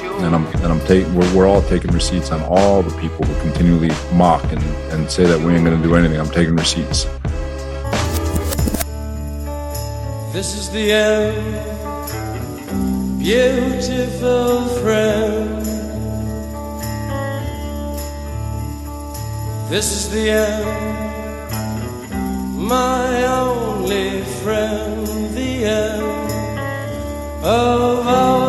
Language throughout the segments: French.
And I'm and I'm taking we're, we're all taking receipts on all the people who continually mock and, and say that we ain't gonna do anything. I'm taking receipts. This is the end, beautiful friend. This is the end, my only friend, the end of our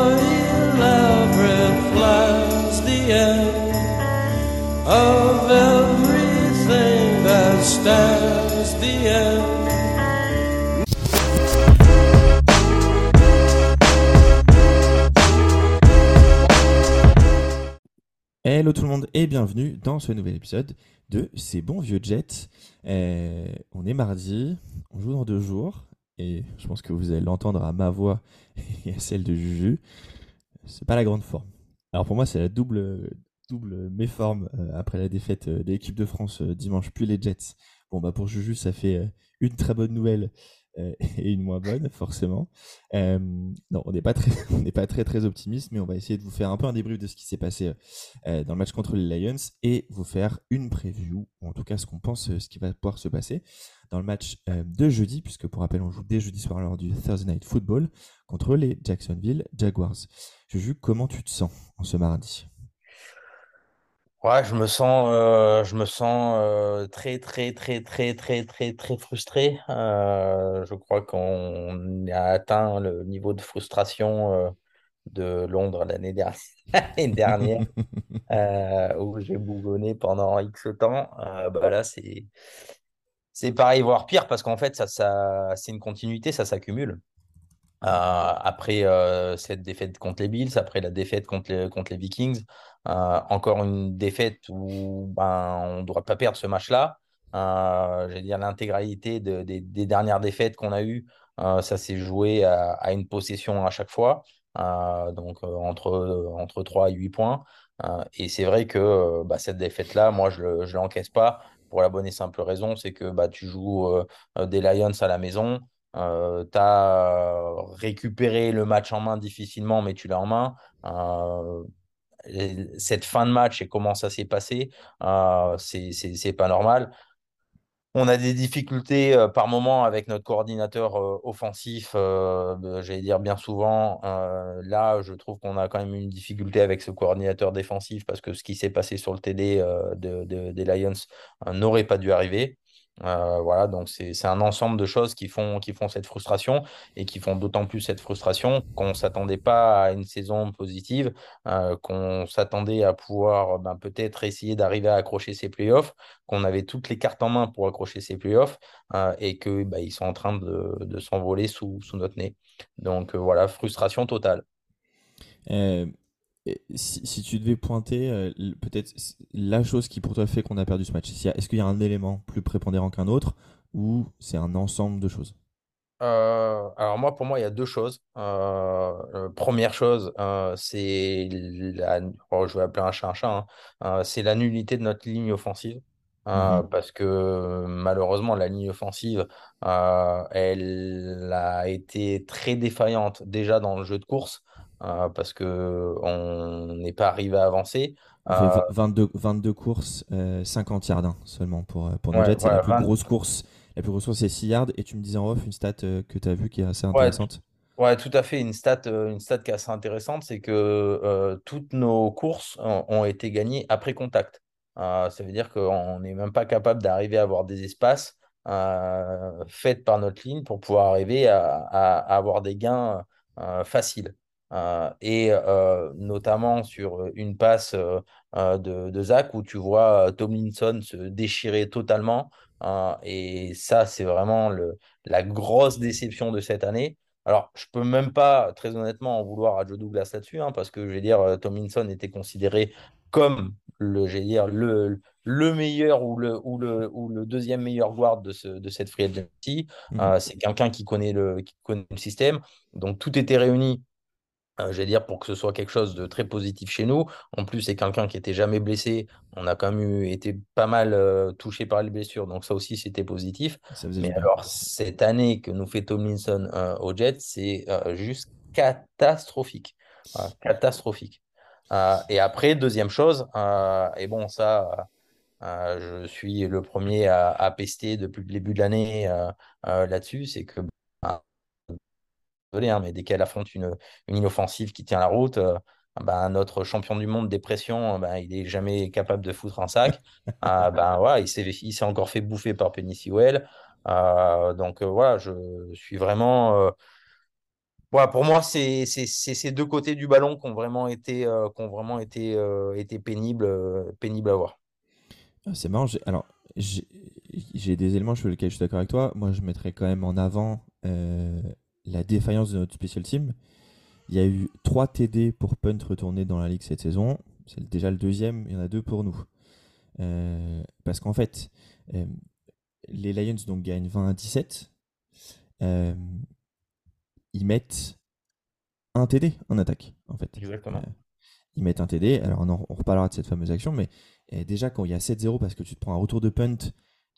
of. Hello tout le monde et bienvenue dans ce nouvel épisode de Ces bons vieux Jets. Euh, on est mardi, on joue dans deux jours et je pense que vous allez l'entendre à ma voix et à celle de Juju. C'est pas la grande forme. Alors pour moi c'est la double double méforme euh, après la défaite euh, de l'équipe de France euh, dimanche puis les Jets. Bon bah pour Juju ça fait une très bonne nouvelle et une moins bonne forcément. Non, on n'est pas très, on très optimiste, mais on va essayer de vous faire un peu un débrief de ce qui s'est passé dans le match contre les Lions et vous faire une preview, ou en tout cas ce qu'on pense, ce qui va pouvoir se passer dans le match de jeudi, puisque pour rappel, on joue dès jeudi soir lors du Thursday Night Football contre les Jacksonville Jaguars. Juju, comment tu te sens en ce mardi? Ouais, je me sens, euh, je me sens euh, très, très, très, très, très, très, très frustré. Euh, je crois qu'on a atteint le niveau de frustration de Londres l'année dernière, dernière où j'ai bougonné pendant X temps. Bah là, c'est, c'est pareil, voire pire, parce qu'en fait, ça, ça, c'est une continuité, ça s'accumule. Après cette défaite contre les Bills, après la défaite contre les, contre les Vikings, encore une défaite où ben, on ne doit pas perdre ce match-là. Euh, dire, l'intégralité de- des, dernières défaites qu'on a eues, euh, ça s'est joué à, une possession à chaque fois, euh, donc euh, entre, entre 3 et 8 points. Euh, et c'est vrai que euh, bah, cette défaite-là, moi, je ne l'encaisse pas pour la bonne et simple raison, c'est que bah, tu joues euh, euh, des Lions à la maison. Euh, tu as récupéré le match en main difficilement, mais tu l'as en main. Euh, cette fin de match et comment ça s'est passé, euh, c'est pas normal. On a des difficultés euh, par moment avec notre coordinateur euh, offensif, j'allais dire bien souvent. Là, je trouve qu'on a quand même une difficulté avec ce coordinateur défensif parce que ce qui s'est passé sur le TD de, de- des Lions n'aurait pas dû arriver. Euh, voilà, donc c'est un ensemble de choses qui font, qui font cette frustration et qui font d'autant plus cette frustration qu'on ne s'attendait pas à une saison positive, euh, qu'on s'attendait à pouvoir ben, peut-être essayer d'arriver à accrocher ces playoffs qu'on avait toutes les cartes en main pour accrocher ces playoffs euh, et que bah, ils sont en train de, de s'envoler sous, sous notre nez. Donc voilà, frustration totale. Si, si tu devais pointer euh, peut-être la chose qui pour toi fait qu'on a perdu ce match, est-ce qu'il y a un élément plus prépondérant qu'un autre ou c'est un ensemble de choses? Euh, alors moi, pour moi, il y a deux choses. Euh, première chose, euh, c'est la... oh, je vais appeler un chat un chat, hein. C'est la nullité de notre ligne offensive. Mhm. parce que malheureusement, la ligne offensive, elle a été très défaillante déjà dans le jeu de course, euh, parce que on n'est pas arrivé à avancer. Euh, v- 22, 22 courses, euh, 50 yards hein, seulement pour, euh, pour nos ouais, la plus 20 grosse course, la plus grosse course c'est 6 yards. Et tu me disais en off une stat euh, que tu as vue qui est assez intéressante. Ouais, tout à fait. Une stat, euh, une stat qui est assez intéressante, c'est que euh, toutes nos courses ont, ont été gagnées après contact. Euh, ça veut dire qu'on n'est même pas capable d'arriver à avoir des espaces euh, faits par notre ligne pour pouvoir arriver à, à- à avoir des gains euh, faciles. Euh, et euh, notamment sur une passe euh, euh, de, de Zach où tu vois euh, Tomlinson se déchirer totalement. Euh, et ça, c'est vraiment le, la grosse déception de cette année. Alors, je peux même pas, très honnêtement, en vouloir à Joe Douglas là-dessus, hein, parce que je vais dire, euh, Tomlinson était considéré comme le, je vais dire, le, le meilleur ou le, ou, le, ou le deuxième meilleur guard de, ce, de cette free agency. Euh, c'est quelqu'un qui connaît le, qui connaît le système. Donc, tout était réuni euh, je vais dire, pour que ce soit quelque chose de très positif chez nous. En plus, c'est quelqu'un qui était jamais blessé. On a quand même eu, été pas mal euh, touché par les blessures. Donc, ça aussi, c'était positif. Mais alors, cette année que nous fait Tomlinson euh, aux Jets, c'est euh, juste catastrophique. Voilà, catastrophique. et après, deuxième chose, et bon, ça, je suis le premier à, pester depuis le début de l'année là-dessus, c'est que désolé, hein, mais dès qu'elle affronte une, une ligne offensive qui tient la route, bah, notre champion du monde des pressions, bah, il n'est jamais capable de foutre un sac. bah, il s'est encore fait bouffer par Penny Sewell. donc voilà, je suis vraiment pour moi, c'est ces deux côtés du ballon qui ont vraiment été, euh, qui ont vraiment été, euh, été pénibles, euh, pénibles à voir. Ah, c'est marrant. Alors, j'ai des éléments sur lesquels je suis d'accord avec toi. Moi, je mettrais quand même en avant la défaillance de notre special team. Il y a eu 3 TD pour punt retourner dans la ligue cette saison. C'est déjà le deuxième. Il y en a deux pour nous. parce qu'en fait, les Lions donc, gagnent 20 à 17 ils mettent un TD en attaque, en fait. Exactement. Euh, ils mettent un TD. Alors, on, on, reparlera de cette fameuse action, mais eh, déjà, quand il y a 7-0, parce que tu te prends un retour de punt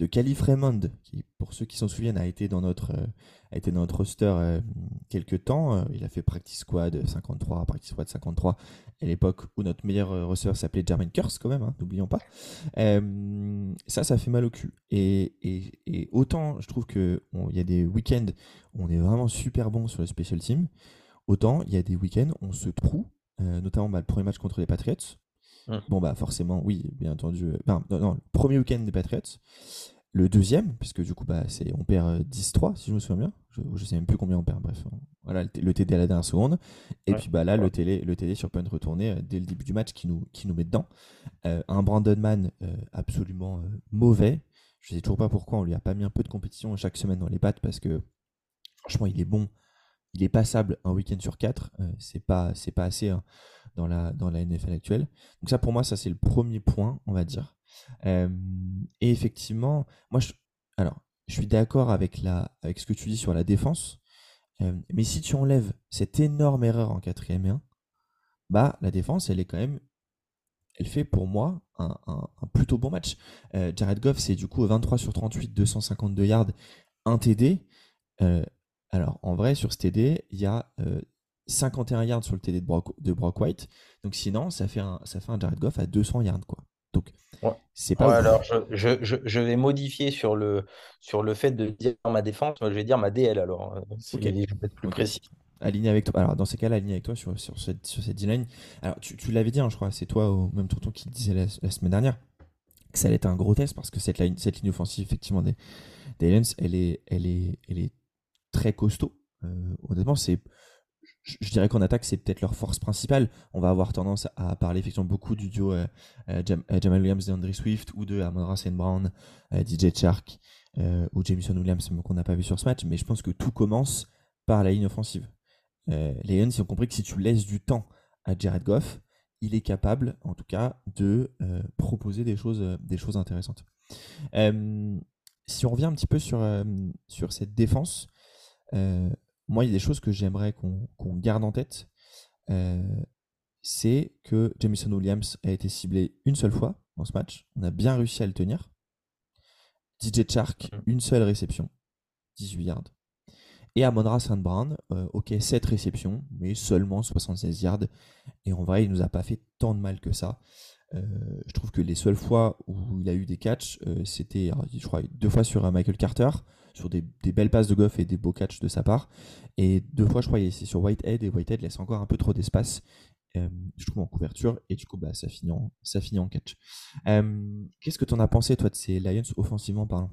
de Calif Raymond, qui, pour ceux qui s'en souviennent, a été dans notre, euh, a été dans notre roster euh, quelques temps. il a fait practice squad 53, practice squad 53, à l'époque où notre meilleur receveur s'appelait Jermaine Curse, quand même, hein, n'oublions pas. ça, ça fait mal au cul. Et autant, je trouve qu'il y a des week-ends où on est vraiment super bon sur le special team, autant il y a des week-ends où on se trouve, notamment bah, le premier match contre les Patriots, Mmh. Bon, bah forcément, oui, bien entendu. Euh, non, non, le premier week-end des Patriots. Le deuxième, puisque du coup, bah, c'est, on perd 10-3, euh, si je me souviens bien. Je ne sais même plus combien on perd, bref. Voilà, le, TD à la dernière seconde. Et puis bah, là, le, télé, le TD sur point de retourner euh, dès le début du match qui nous, qui nous met dedans. un Brandon Mann absolument mauvais. Je ne sais toujours pas pourquoi on lui a pas mis un peu de compétition chaque semaine dans les pattes, parce que franchement, il est bon il est passable un week-end sur quatre. Euh, c'est pas c'est pas assez hein, dans la dans la NFL actuelle. Donc ça pour moi ça c'est le premier point on va dire. Euh, et effectivement moi je alors je suis d'accord avec avec ce que tu dis sur la défense. Euh, mais si tu enlèves cette énorme erreur en quatrième et 1, bah la défense elle est quand même elle fait pour moi un, plutôt bon match. Jared Goff c'est du coup 23 sur 38 252 yards 1 TD. Alors, en vrai, sur ce TD, il y a 51 euh, yards sur le TD de Brock, de Brock White. Donc, sinon, ça fait un, ça fait un Jared Goff à 200 yards, quoi. Donc, c'est pas. alors, je, je, je, vais modifier sur le, sur le fait de dire ma défense. je vais dire ma DL, alors. Euh, je vais être plus précis. Aligné avec toi. Alors, dans ces cas-là, aligné avec toi sur, sur cette, sur cette D-line. Alors, tu, tu l'avais dit, hein, je crois, c'est toi ou même Tonton qui disait la, semaine dernière que ça allait être un gros test parce que cette ligne, cette ligne offensive, effectivement, des, des Lions, elle est, elle est, elle est très costaud. Euh, honnêtement, c'est je, dirais qu'en attaque, c'est peut-être leur force principale. On va avoir tendance à parler effectivement beaucoup du duo euh, euh, Jamal Williams et Andre Swift ou de Amon St. Brown, DJ Chark ou Jamison Williams qu'on n'a pas vu sur ce match. Mais je pense que tout commence par la ligne offensive. les Lions, ont compris que si tu laisses du temps à Jared Goff, il est capable, en tout cas, de proposer des choses, des choses intéressantes. si on revient un petit peu sur, sur cette défense, euh, moi, il y a des choses que j'aimerais qu'on garde en tête. Euh, c'est que Jamison Williams a été ciblé une seule fois dans ce match. On a bien réussi à le tenir. DJ Chark, mhm. une seule réception, 18 yards. Et Amon St. Brown, euh, ok, 7 réceptions, mais seulement 76 yards. Et en vrai, il nous a pas fait tant de mal que ça. je trouve que les seules fois où il a eu des catchs, c'était, je crois, deux fois sur Michael Carter, sur des, belles passes de Goff et des beaux catchs de sa part. Et deux fois, je crois, c'est sur Whitehead et Whitehead laisse encore un peu trop d'espace. Euh, je trouve en couverture et du coup bah, ça finit en, ça finit en catch. Euh, qu'est-ce que tu en as pensé toi de ces Lions offensivement parlant?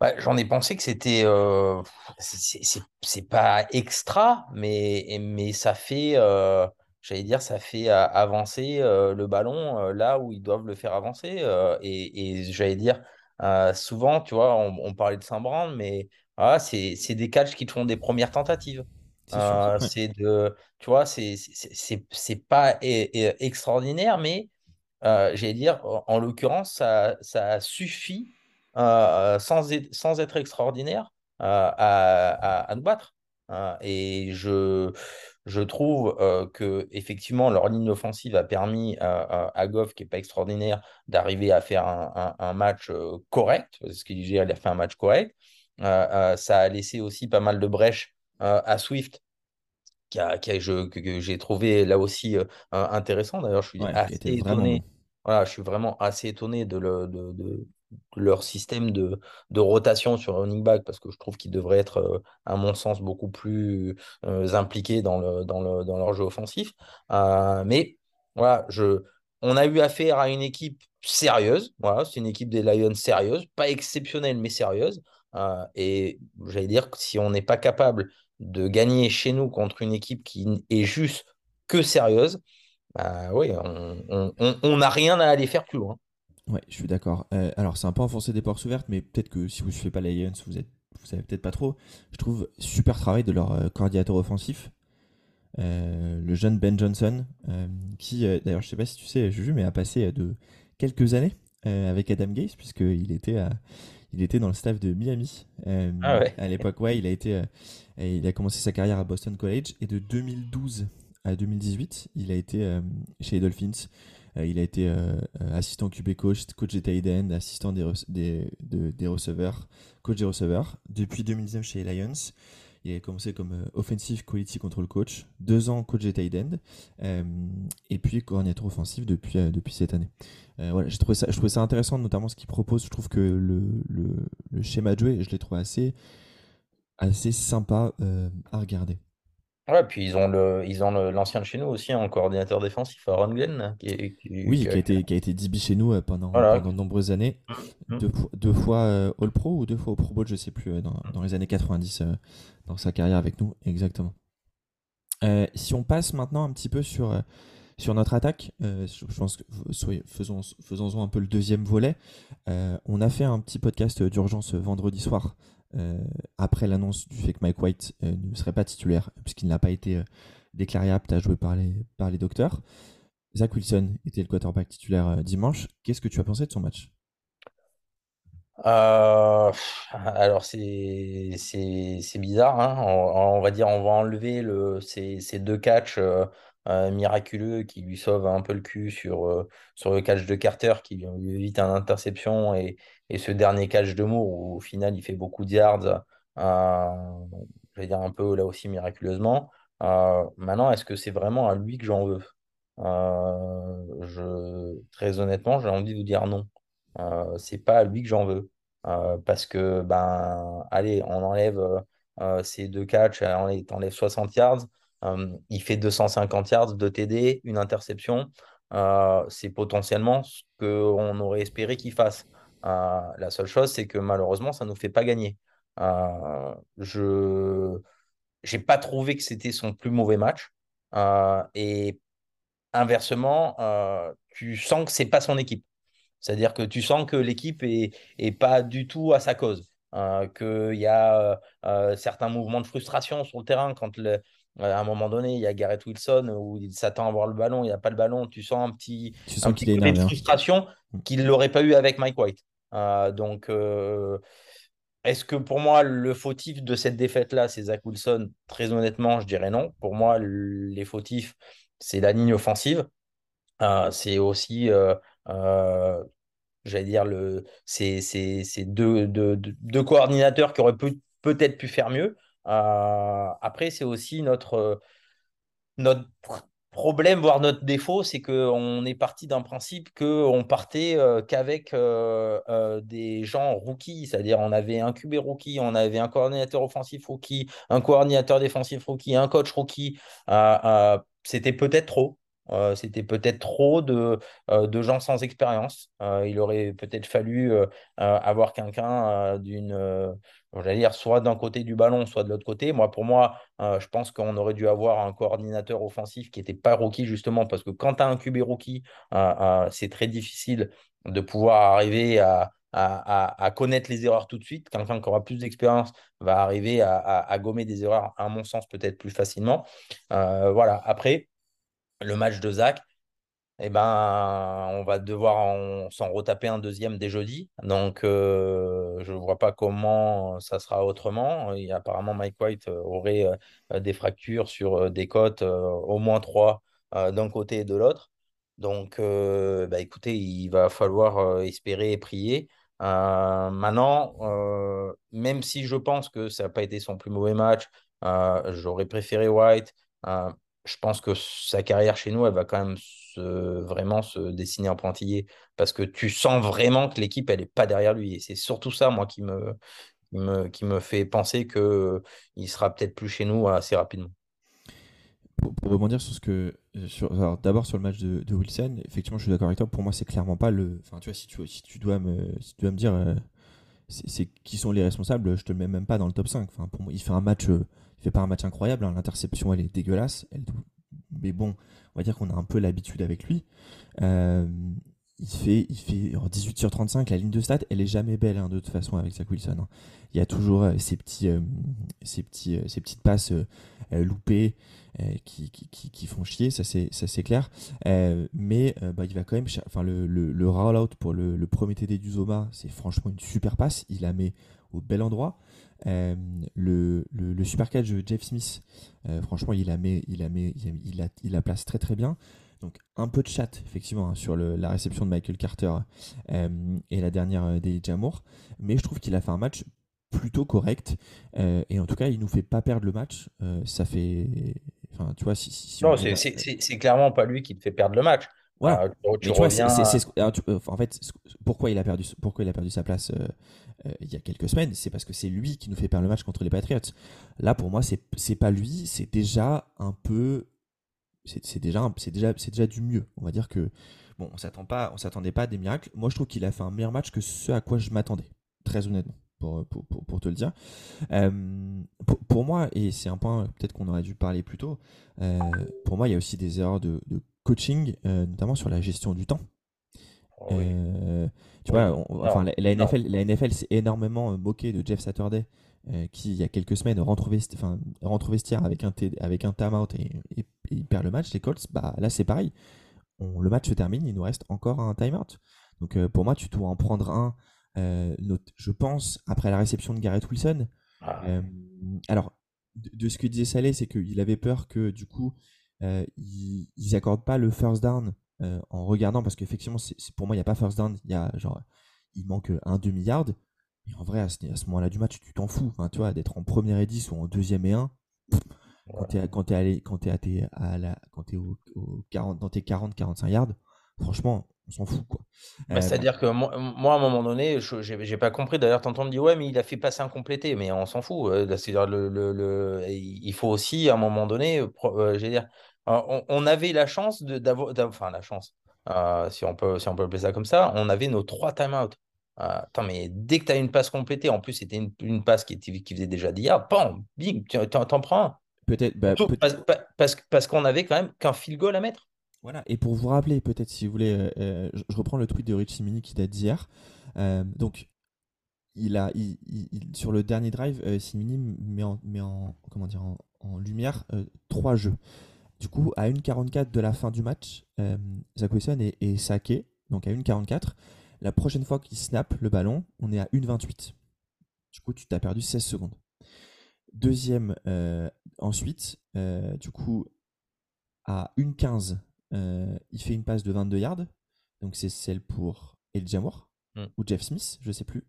Bah, J'en ai pensé que c'était euh, c'est pas extra mais, mais ça fait j'allais dire ça fait avancer le ballon là où ils doivent le faire avancer et, et j'allais dire euh, souvent, tu vois, on, parlait de Saint-Brand, mais c'est des catchs qui te font des premières tentatives. C'est euh, de, tu vois, c'est pas extraordinaire, mais euh, j'allais dire, en, l'occurrence, ça, ça suffit sans, être, sans être extraordinaire à, à, nous battre. et je, je trouve euh, que effectivement leur ligne offensive a permis à, Goff, qui n'est pas extraordinaire, d'arriver à faire un, match euh, correct, parce qu'il a fait un match correct. Euh, ça a laissé aussi pas mal de brèches à Swift, qui a, qui a- je- que, j'ai trouvé là aussi intéressant. D'ailleurs, je suis Ouais, assez était vraiment étonné. Voilà, je suis vraiment assez étonné de, le- de leur système de, de rotation sur running back parce que je trouve qu'ils devraient être, euh, à mon sens, beaucoup plus euh, impliqués dans le, dans le, dans leur jeu offensif. Euh, mais voilà, je, on a eu affaire à une équipe sérieuse. Voilà, c'est une équipe des Lions sérieuse, pas exceptionnelle, mais sérieuse. Et j'allais dire que si on n'est pas capable de gagner chez nous contre une équipe qui est juste que sérieuse, bah on n'a rien à aller faire plus loin. Ouais, je suis d'accord. Euh, alors, c'est un peu enfoncer des portes ouvertes, mais peut-être que si vous ne suivez pas les Lions, vous êtes, vous savez peut-être pas trop. Je trouve super travail de leur euh, coordinateur offensif, euh, le jeune Ben Johnson, euh, qui, d'ailleurs, je sais pas si tu sais, Juju, mais a passé de quelques années avec Adam Gase, puisqu'il était, à- il était dans le staff de Miami. Ah ouais. À l'époque, ouais, il a, été, il a commencé sa carrière à Boston College, et de 2012 à 2018, il a été chez les Dolphins. Euh, il a été euh, euh, assistant QB coach, coach des tight end, assistant des, des, de- des receveurs, coach des receveurs. Depuis 2019 chez les Lions, il a commencé comme offensive quality control coach, deux ans coach des tight end, et puis coordinateur offensif depuis, depuis cette année. Voilà, j'ai trouvé ça, je trouvais ça intéressant, notamment ce qu'il propose. Je trouve que le, le, le schéma de jeu, je l'ai trouvé assez, assez sympa à regarder. Ouais, puis ils ont le, ils ont le- l'ancien de chez nous aussi en coordinateur défensif, Aaron Glenn, qui, est- qui- Oui, qui a été, qui a été DB chez nous euh, pendant, Voilà. pendant de nombreuses années. Mhm. Deux, fois- deux fois euh, All Pro ou deux fois au Pro Bowl, je sais plus, euh, dans, dans les années 90, euh, dans sa carrière avec nous, exactement. Euh, si on passe maintenant un petit peu sur, euh, sur notre attaque, euh, je, je pense que soyez- faisons, faisons-en un peu le deuxième volet. Euh, on a fait un petit podcast d'urgence vendredi soir, après l'annonce du fait que Mike White euh, ne serait pas titulaire, puisqu'il n'a pas été euh, déclaré apte à jouer par les, par les docteurs. Zach Wilson était le quarterback titulaire euh, dimanche. Qu'est-ce que tu as pensé de son match? Euh, alors c'est c'est bizarre hein. On, va dire on va enlever le ces, ces deux catchs euh, euh, miraculeux qui lui sauvent un peu le cul sur euh, sur le catch de Carter qui lui évite un interception et, et ce dernier catch de Moore où au final il fait beaucoup de yards euh, je vais dire un peu là aussi miraculeusement. Euh, maintenant est-ce que c'est vraiment à lui que j'en veux? Euh, je très honnêtement j'ai envie de vous dire non. Euh, c'est pas à lui que j'en veux. Euh, parce que, ben, allez, on enlève euh, euh, ces deux catchs, euh, on t'enlèves 60 yards, euh, il fait 250 yards, 2 TD, une interception. Euh, c'est potentiellement ce qu'on aurait espéré qu'il fasse. Euh, la seule chose, c'est que malheureusement, ça ne nous fait pas gagner. Euh, je n'ai pas trouvé que c'était son plus mauvais match. Euh, et inversement, euh, tu sens que c'est pas son équipe. C'est-à-dire que tu sens que l'équipe est, pas du tout à sa cause. Euh, qu'il y a euh, euh, certains mouvements de frustration sur le terrain quand le- euh, à un moment donné, il y a Garrett Wilson où il s'attend à avoir le ballon, il n'y a pas le ballon, tu sens un petit, Tu un sens petit qu'il est côté de hein. frustration qu'il ne l'aurait pas eu avec Mike White. Euh, donc, euh, est-ce que pour moi, le fautif de cette défaite-là, c'est Zach Wilson? Très honnêtement, je dirais non. Pour moi, les fautifs, c'est la ligne offensive. Euh, c'est aussi j'allais dire, le, c'est, deux, deux, deux- deux coordinateurs qui auraient peut, peut-être pu faire mieux. Euh, après, c'est aussi notre, euh, notre pr- problème, voire notre défaut, c'est qu'on est parti d'un principe qu'on partait euh, qu'avec des gens rookies, c'est-à-dire on avait un QB rookie, on avait un coordinateur offensif rookie, un coordinateur défensif rookie, un coach rookie. C'était peut-être trop. Euh, c'était peut-être trop de, euh, de gens sans expérience. Euh, il aurait peut-être fallu avoir quelqu'un d'une, j'allais dire, soit d'un côté du ballon, soit de l'autre côté. Moi, pour moi, je pense qu'on aurait dû avoir un coordinateur offensif qui n'était pas rookie, justement, parce que quand tu as un QB rookie, c'est très difficile de pouvoir arriver à, à, connaître les erreurs tout de suite. Quelqu'un qui aura plus d'expérience va arriver à, à- gommer des erreurs, à mon sens, peut-être plus facilement. Voilà. Après, le match de Zach, eh ben, on va devoir en- s'en retaper un deuxième dès jeudi. Donc, euh, je ne vois pas comment ça sera autrement. Apparemment, Mike White euh, aurait euh, des fractures sur des côtes, au moins trois d'un côté et de l'autre. Donc, bah, écoutez, il va falloir espérer et prier. Maintenant, même si je pense que ça n'a pas été son plus mauvais match, j'aurais préféré White. Euh, je pense que sa carrière chez nous, elle va quand même vraiment se dessiner en pointillé parce que tu sens vraiment que l'équipe, elle n'est pas derrière lui. Et c'est surtout ça, moi, qui me, qui me, qui me fait penser qu'il sera peut-être plus chez nous assez rapidement. Pour, rebondir sur ce que. D'abord sur le match de, Wilson, effectivement, je suis d'accord avec toi. Pour moi, c'est clairement pas le. Enfin, tu vois, si tu, si tu, dois, me, si tu dois me dire euh, c'est, qui sont les responsables, je te mets même pas dans le top 5. Enfin, pour moi, il fait un match. euh, fait pas un match incroyable. hein. L'interception, elle est dégueulasse. Mais bon, on va dire qu'on a un peu l'habitude avec lui. Euh, il fait, il fait en 18 sur 35, la ligne de stats, elle est jamais belle hein, de toute façon avec Zach Wilson. hein. Il y a toujours euh, ces, petits, euh, ces, petits, euh, ces petites passes loupées qui, qui, font chier, ça c'est, clair. Mais bah, il va quand même, enfin le, le, le roll-out pour le premier TD du Zoma, c'est franchement une super passe. Il la met au bel endroit. Euh, le, le, le super catch de Jeff Smith, euh, franchement, il la met, il la met, il, la- il la, il la place très très bien. Donc un peu de chat effectivement hein, sur le- la réception de Michael Carter euh, et la dernière d'Elijah Jamour, mais je trouve qu'il a fait un match plutôt correct et en tout cas il nous fait pas perdre le match. Ça fait, enfin tu vois si, Non, c'est clairement pas lui qui te fait perdre le match. Voilà. Tu, tu Mais tu vois, c'est- reviens. c'est- c'est ce- alors, tu- en fait, pourquoi il a perdu, pourquoi il a perdu sa place euh, euh, il y a quelques semaines, c'est parce que c'est lui qui nous fait perdre le match contre les Patriots. Là, pour moi, c'est c'est pas lui, c'est déjà un peu, c'est c'est déjà, un- c'est déjà, c'est déjà du mieux. On va dire que bon, on s'attend pas, on s'attendait pas à des miracles. Moi, je trouve qu'il a fait un meilleur match que ce à quoi je m'attendais, très honnêtement. Pour, pour, pour, pour te le dire. Euh, pour, moi, et c'est un point peut-être qu'on aurait dû parler plus tôt, euh, pour moi, il y a aussi des erreurs de, de coaching, euh, notamment sur la gestion du temps. Oh, oui. Tu Oui. vois, on- enfin, la. NFL, la NFL s'est énormément euh, moqué de Jeff Saturday, qui il y a quelques semaines rentre au vesti- enfin, rentre vestiaire avec un, avec un time-out et, et- et il perd le match. Les Colts, bah, là c'est pareil. On- le match se termine, il nous reste encore un time-out. Donc euh, pour moi, tu dois en prendre un, euh, je pense, après la réception de Garrett Wilson. Ah, Euh, alors, de, de ce que disait Saleh, c'est qu'il avait peur que du coup, euh, ils, ils accordent pas le first down en regardant, parce qu'effectivement, pour moi, il n'y a pas first down, il y a genre, il manque un demi-yard. Et en vrai, à ce, moment-là du match, tu t'en fous, Enfin, tu vois, d'être en première et 10 ou en deuxième et 1. Quand t'es, à- quand allé, à tes, à la, quand t'es au, au 40, dans tes 40-45 yards, franchement, on s'en fout, quoi. Bah, Euh, C'est-à-dire que moi, moi, à un moment donné, je j'ai j'ai pas compris. D'ailleurs, t'entends me dire, ouais, mais il a fait passer un complété, mais on s'en fout. euh, C'est-à-dire, le, le, le- il faut aussi, à un moment donné, euh, dire, euh, on, on avait la chance de- d'avoir, d'av- enfin, la chance, euh, si on peut, si on peut appeler ça comme ça, on avait nos trois time-out. Euh, attends, mais dès que tu as une passe complétée, en plus, c'était une, une passe qui, était- qui faisait déjà 10 yards, bam, tu t'en prends un. peut-être, bah, peut- Parce, pa- parce, parce qu'on avait quand même qu'un field goal à mettre. Voilà, et pour vous rappeler, peut-être si vous voulez, euh, euh, je, reprends le tweet de Richie Mini qui date d'hier. Euh, donc, il a, sur le dernier drive, Simini met en, met en, en, lumière trois jeux. Du coup, à 1,44 de la fin du match, Zach Wilson est, saqué, donc à 1,44. La prochaine fois qu'il snap le ballon, on est à 1,28. Du coup, tu t'as perdu 16 secondes. Deuxième, ensuite, du coup, à 1,15, euh, il fait une passe de 22 yards. Donc c'est celle pour El Jamour Mm. ou Jeff Smith, je sais plus.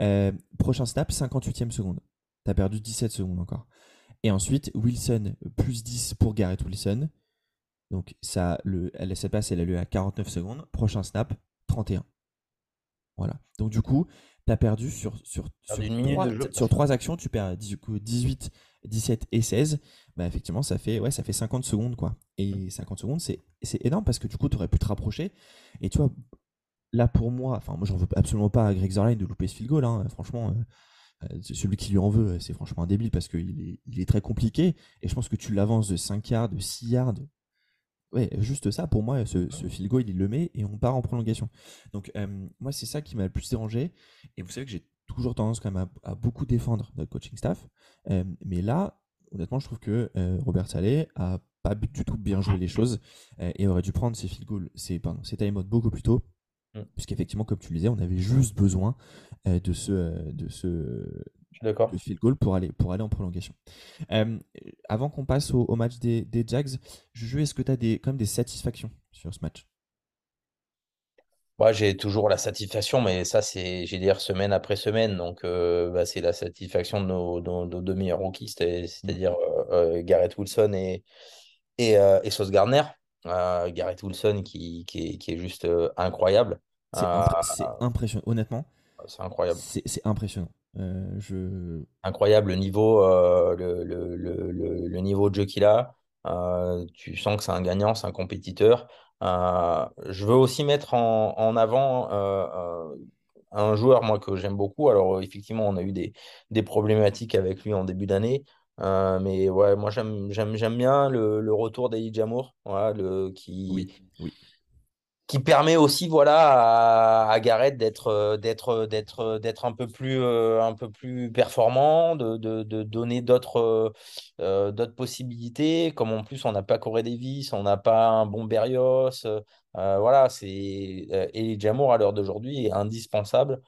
Euh, prochain snap, 58e seconde. T'as perdu 17 secondes encore. Et ensuite, Wilson, plus 10 pour Garrett Wilson. Donc ça, le, elle, cette passe, elle a lieu à 49 secondes. Prochain snap, 31. Voilà. Donc du coup, t'as perdu sur, sur, Perdu sur, une minute trois, de jeu. sur trois actions, tu perds du coup 18, 17 et 16. Bah effectivement, ça fait, ouais, ça fait 50 secondes, quoi. Et 50 secondes, c'est c'est énorme parce que du coup, tu aurais pu te rapprocher. Et tu vois, là pour moi, enfin, moi, j'en veux absolument pas à Greg Zorline de louper ce field goal. hein. Franchement, euh, euh, celui qui lui en veut, c'est franchement un débile parce qu'il est, il est très compliqué. Et je pense que tu l'avances de 5 yards, de 6 yards. Ouais, juste ça, pour moi, ce, ce field goal, il le met et on part en prolongation. Donc, euh, moi, c'est ça qui m'a le plus dérangé. Et vous savez que j'ai toujours tendance quand même à, à beaucoup défendre notre coaching staff. Euh, mais là, honnêtement, je trouve que euh, Robert Saleh a pas du tout bien joué les choses euh, et aurait dû prendre ses field goals, ses, pardon, ses time out beaucoup plus tôt. Mm. Puisqu'effectivement, comme tu le disais, on avait juste besoin de ce, de ce, de field goal pour aller, pour aller en prolongation. Avant qu'on passe au, au match des, des Jags, Juju, est-ce que tu as des, quand même des satisfactions sur ce match? Moi, j'ai toujours la satisfaction, mais ça, c'est, j'ai dire, semaine après semaine. Donc, euh, bah, c'est la satisfaction de nos, nos- nos deux meilleurs rookies, c'est- c'est-à-dire euh, euh, Garrett Wilson et, et, euh, et Sauce Gardner. Euh, Garrett Wilson qui, qui est, qui est juste incroyable. C'est impré- impressionnant. Honnêtement, c'est incroyable. c'est impressionnant. Je... Incroyable le niveau, le, le, le, niveau de jeu qu'il a. Tu sens que c'est un gagnant, c'est un compétiteur. Euh, je veux aussi mettre en, avant euh, euh, un joueur moi que j'aime beaucoup. Alors effectivement, on a eu des, problématiques avec lui en début d'année. Mais ouais, moi j'aime bien le, retour d'Elijah Jamour, le, Oui, qui, oui. Qui permet aussi voilà à, à Gareth d'être euh, d'être euh, d'être euh, d'être un peu plus un peu plus performant de, de, donner d'autres d'autres possibilités. Comme en plus on n'a pas Corey Davis on n'a pas un bon Berrios euh, voilà c'est et Jamour à l'heure d'aujourd'hui est indispensable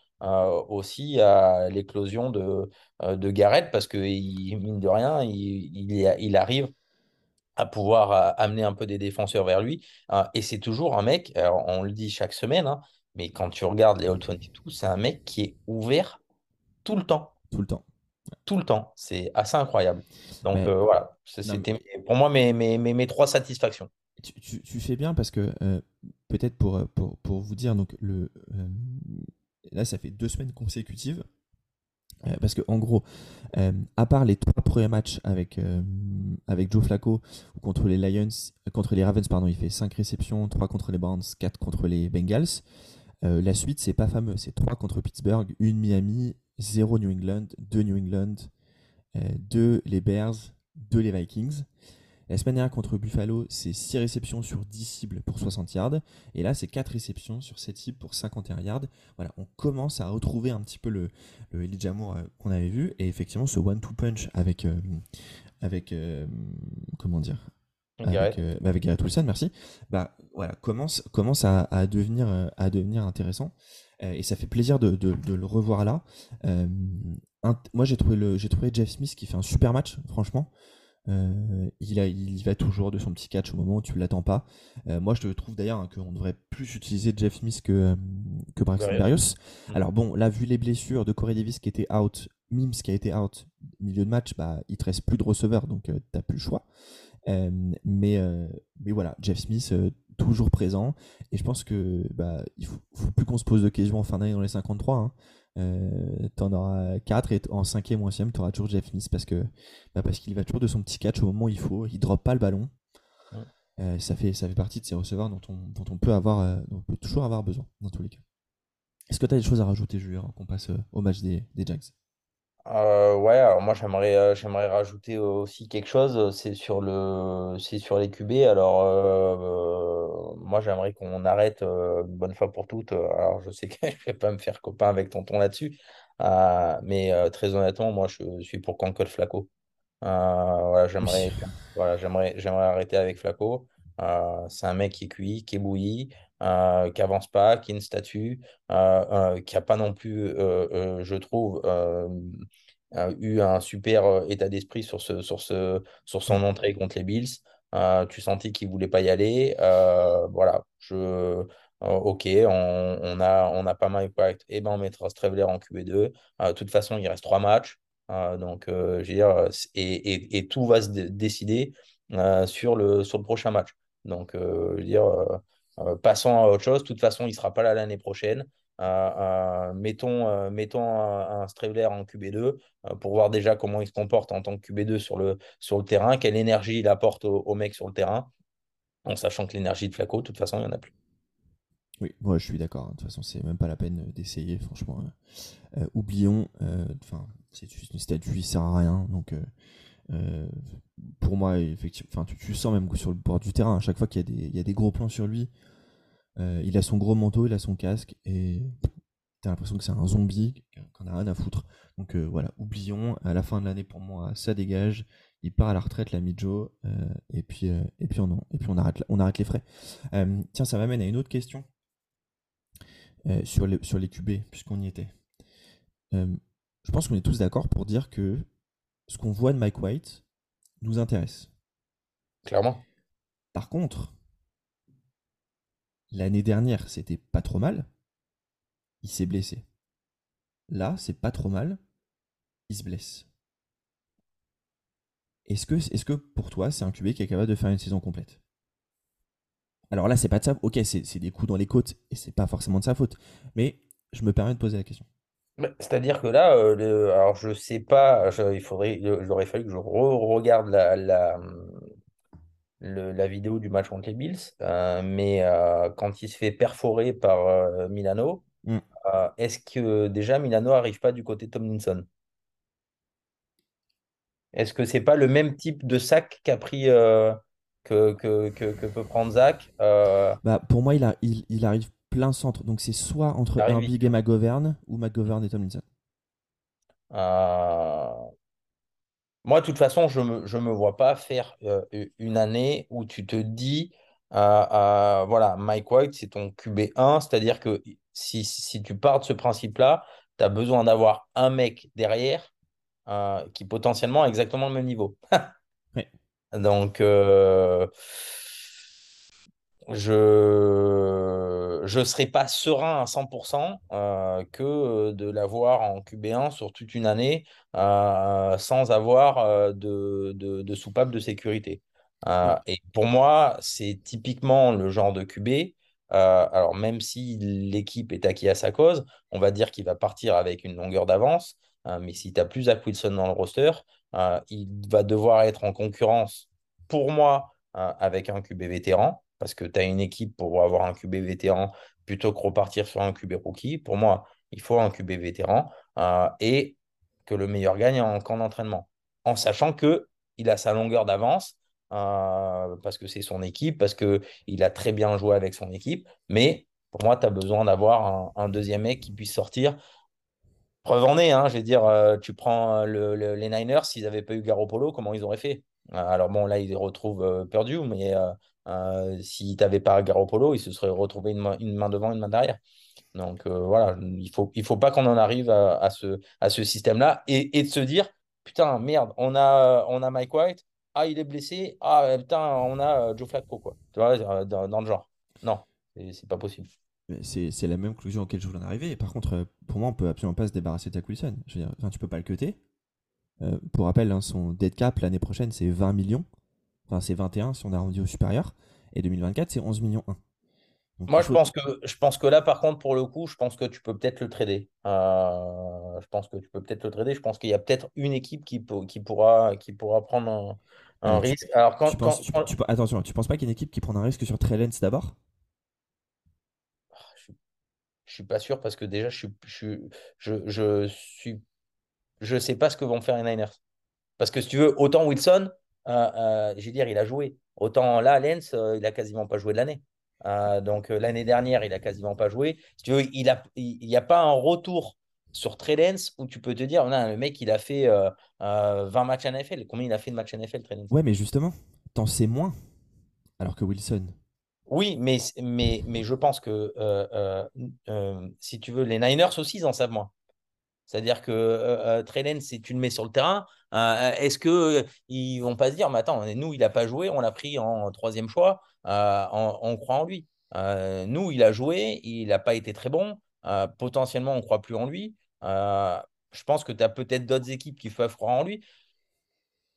aussi à l'éclosion de de Gareth parce que il, mine de rien il, il arrive à pouvoir euh, amener un peu des défenseurs vers lui. Euh, et c'est toujours un mec, alors on le dit chaque semaine, hein, mais quand tu regardes les All 22, c'est un mec qui est ouvert tout le temps. Tout le temps. Tout le temps. C'est assez incroyable. Donc Mais, euh, voilà, c'était pour moi mes, mes, mes, mes trois satisfactions. tu, tu- tu fais bien parce que euh, peut-être pour, pour, pour vous dire, donc le, euh, là ça fait deux semaines consécutives. Euh, parce que en gros, à part les trois premiers matchs avec, avec Joe Flacco ou contre les Lions, euh, contre les Ravens, il fait 5 réceptions, 3 contre les Browns, 4 contre les Bengals. Euh, la suite, c'est pas fameux, c'est 3 contre Pittsburgh, 1 Miami, 0 New England, 2 New England, 2 les Bears, 2 les Vikings. La semaine dernière contre Buffalo, c'est 6 réceptions sur 10 cibles pour 60 yards. Et là, c'est 4 réceptions sur 7 cibles pour 51 yards. Voilà, on commence à retrouver un petit peu le, le Elijah euh, qu'on avait vu. Et effectivement, ce one-two punch avec, euh, avec euh, comment dire avec, euh, bah, avec Garrett Wilson, merci. Bah voilà, commence, commence à, à devenir, euh, à devenir intéressant. Euh, et ça fait plaisir de, de- de le revoir là. Euh, un- moi, j'ai trouvé, le, j'ai trouvé Jeff Smith qui fait un super match, franchement. Euh, il, a, il y va toujours de son petit catch au moment où tu l'attends pas. Euh, moi, je trouve d'ailleurs hein, qu'on devrait plus utiliser Jeff Smith que, euh, que Braxton Berrios. Berrios. Mm. Alors bon, là, vu les blessures de Corey Davis qui était out, Mims qui a été out, milieu de match, bah, il te reste plus de receveur, donc euh, t'as plus le choix. Euh, mais, euh, mais voilà, Jeff Smith toujours présent. Et je pense que bah, il faut, faut plus qu'on se pose de questions en fin d'année dans les 53. Hein. Euh, t'en auras 4 et en 5e ou 11e, t'auras toujours Jeff Smith parce que bah, parce qu'il va toujours de son petit catch au moment où il faut. Il drop pas le ballon. Ouais. Ça, fait, ça fait partie de ces receveurs dont on, dont on peut avoir, dont on peut toujours avoir besoin dans tous les cas. Est-ce que tu as des choses à rajouter, Julien, qu'on passe au match des, des Jags? Euh, ouais, alors moi j'aimerais euh, j'aimerais rajouter aussi quelque chose, c'est sur le c'est sur les QB. Alors euh, euh, moi j'aimerais qu'on arrête euh, une bonne fois pour toutes. euh, Alors je sais que je vais pas me faire copain avec tonton là-dessus, euh, mais euh, très honnêtement, moi je suis pour qu'on colle Flacco. Euh, voilà, j'aimerais voilà, j'aimerais j'aimerais arrêter avec Flacco. Euh, c'est un mec qui est cuit, qui est bouilli, euh, qui avance pas, qui a une statue, euh, euh, qui a pas non plus, euh, je trouve, eu un super état d'esprit sur ce, sur ce, sur son entrée contre les Bills. Tu sentis qu'il voulait pas y aller. Voilà, je, ok, on, on a, on a pas mal correct. Et ben on mettra Strebler en QB2. Euh, de toute façon, il reste trois matchs. Donc, je veux dire, et, et, et tout va se dé- décider sur le, sur le prochain match. Donc, je veux dire, passons à autre chose. De toute façon, il ne sera pas là l'année prochaine. Euh, euh, mettons, euh, mettons un, un en QB2 euh, pour voir déjà comment il se comporte en tant que QB2 sur le, sur le terrain, quelle énergie il apporte au, au mec sur le terrain, en sachant que l'énergie de Flaco, de toute façon, il n'y en a plus. Oui, moi je suis d'accord. hein. De toute façon, c'est même pas la peine euh, d'essayer, franchement. Euh, euh, oublions. euh, Enfin, c'est juste une statue, il sert à rien. Donc, euh, euh, pour moi, effectivement, tu, tu sens même sur le bord du terrain, à chaque fois qu'il y, y a des gros plans sur lui, euh, il a son gros manteau, il a son casque, et t'as l'impression que c'est un zombie, qu'on a rien à foutre. Donc euh, voilà, oublions. À la fin de l'année, pour moi, ça dégage. Il part à la retraite, l'ami Joe, euh, et puis euh, et puis on et puis on arrête on arrête les frais. Euh, tiens, ça m'amène à une autre question euh, sur les sur les QB puisqu'on y était. Euh, je pense qu'on est tous d'accord pour dire que ce qu'on voit de Mike White nous intéresse. Clairement. Par contre, L'année dernière, c'était pas trop mal. Il s'est blessé. Là, c'est pas trop mal. Il se blesse. Est-ce que, est que pour toi, c'est un QB qui est capable de faire une saison complète? Alors là, c'est pas de sa faute. Ok, c'est des coups dans les côtes et c'est pas forcément de sa faute. Mais je me permets de poser la question. Bah, C'est-à-dire que là, euh, le- alors je sais pas, je- il faudrait, il aurait fallu que je re-regarde la, la, le- la vidéo du match contre les Bills, euh, mais euh, quand il se fait perforer par euh, Milano, Mm. euh, est-ce que déjà Milano arrive pas du côté de Tomlinson? Est-ce que c'est pas le même type de sac qu'a pris euh, que, que, que, que peut prendre Zach? Euh, Bah, pour moi, il, a, il, il arrive plein centre. Donc c'est soit entre Herbig et McGovern ou McGovern et Tomlinson. euh, Moi, de toute façon, je ne me, je me vois pas faire euh, une année où tu te dis, euh, euh, voilà, Mike White, c'est ton QB1, c'est-à-dire que si, si tu pars de ce principe-là, tu as besoin d'avoir un mec derrière qui potentiellement a exactement le même niveau. Donc, je je serais pas serein à 100% euh, que de l'avoir en QB1 sur toute une année euh, sans avoir euh, de, de, de soupape de sécurité. Euh, Ouais. et pour moi, c'est typiquement le genre de QB. euh, alors, même si l'équipe est acquis à sa cause, on va dire qu'il va partir avec une longueur d'avance. euh, mais si tu n'as plus Zach Wilson dans le roster, euh, il va devoir être en concurrence, pour moi, euh, avec un QB vétéran parce que tu as une équipe pour avoir un QB vétéran plutôt que repartir sur un QB rookie. Pour moi, il faut un QB vétéran euh, et que le meilleur gagne en camp d'entraînement, en sachant que il a sa longueur d'avance euh, parce que c'est son équipe, parce qu'il a très bien joué avec son équipe. Mais pour moi, tu as besoin d'avoir un, deuxième mec qui puisse sortir. Preuve en est, hein, je veux dire, euh, tu prends le- le- les Niners, s'ils n'avaient pas eu Garoppolo, comment ils auraient fait? Alors bon, là, ils retrouvent Purdue, mais euh, euh, s'ils n'avaient pas Garoppolo, ils se seraient retrouvés une main, une main devant, une main derrière. Donc euh, voilà, il faut, il faut pas qu'on en arrive à, ce, à ce système-là et, de se dire, putain, merde, on a, on a Mike White, ah, il est blessé, ah, putain, on a euh, Joe Flacco, quoi. Tu vois, euh, dans, dans le genre. Non, c'est pas possible. C'est la même conclusion auquel je voulais en arriver. Par contre, pour moi, on peut absolument pas se débarrasser de Zach Wilson. Je veux dire, enfin, tu peux pas le cuter. Euh, pour rappel, hein, son dead cap l'année prochaine, c'est 20 millions. Enfin, c'est 21 si on a rendu au supérieur. Et 2024, c'est 11 millions 1. Donc, Moi, je faut- pense que, je pense que là, par contre, pour le coup, je pense que tu peux peut-être le trader. Euh, je pense que tu peux peut-être le trader. Je pense qu'il y a peut-être une équipe qui, pour- qui, pourra, qui pourra prendre un, un Alors, tu- risque. Alors, quand, tu penses, quand- tu- quand- tu- attention, tu penses pas qu'il y a une équipe qui prend un risque sur Trey Lance d'abord je, je suis pas sûr parce que déjà, je suis, je, je, je suis, je sais pas ce que vont faire les Niners. Parce que si tu veux, autant Wilson, euh, je veux dire, il a joué. Autant là, Lens, euh, il a quasiment pas joué de l'année. Euh, donc euh, l'année dernière, il a quasiment pas joué. Si tu veux, il a, il n'y a pas un retour sur Lance où tu peux te dire, non, le mec, il a fait euh, euh, 20 matchs NFL. Combien il a fait de matchs NFL, Lance? Ouais, mais justement, t'en sais moins. Alors que Wilson. Oui, mais, mais, mais je pense que euh, si tu veux, les Niners aussi, ils en savent moins. C'est-à-dire que Lance, si tu le mets sur le terrain, euh, est-ce que euh, ils vont pas se dire, mais attends, nous, il n'a pas joué, on l'a pris en troisième choix, euh, on, croit en lui. Nous, il a joué, il n'a pas été très bon, potentiellement, on ne croit plus en lui. Je pense que tu as peut-être d'autres équipes qui peuvent croire en lui.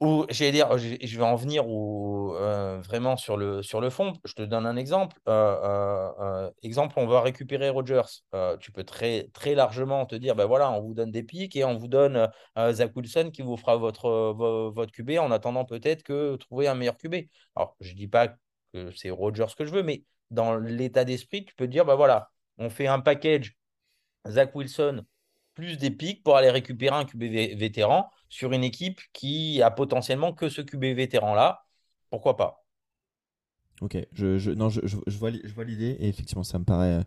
Ou, j'allais dire, je vais en venir où, euh, vraiment sur le, sur le fond. Je te donne un exemple. Euh, euh, exemple, on va récupérer Rodgers. Euh, tu peux très, très largement te dire, ben voilà, on vous donne des pics et on vous donne Zach Wilson qui vous fera votre, vo- votre QB en attendant peut-être que trouver un meilleur QB. Alors, je dis pas que c'est Rodgers que je veux, mais dans l'état d'esprit, tu peux te dire, ben voilà, on fait un package Zach Wilson plus des pics pour aller récupérer un QB vé- vétéran sur une équipe qui a potentiellement que ce QB vétéran-là. Pourquoi pas? Ok, je, je, non, je, je, vois, je vois l'idée et effectivement, ça me paraît, euh,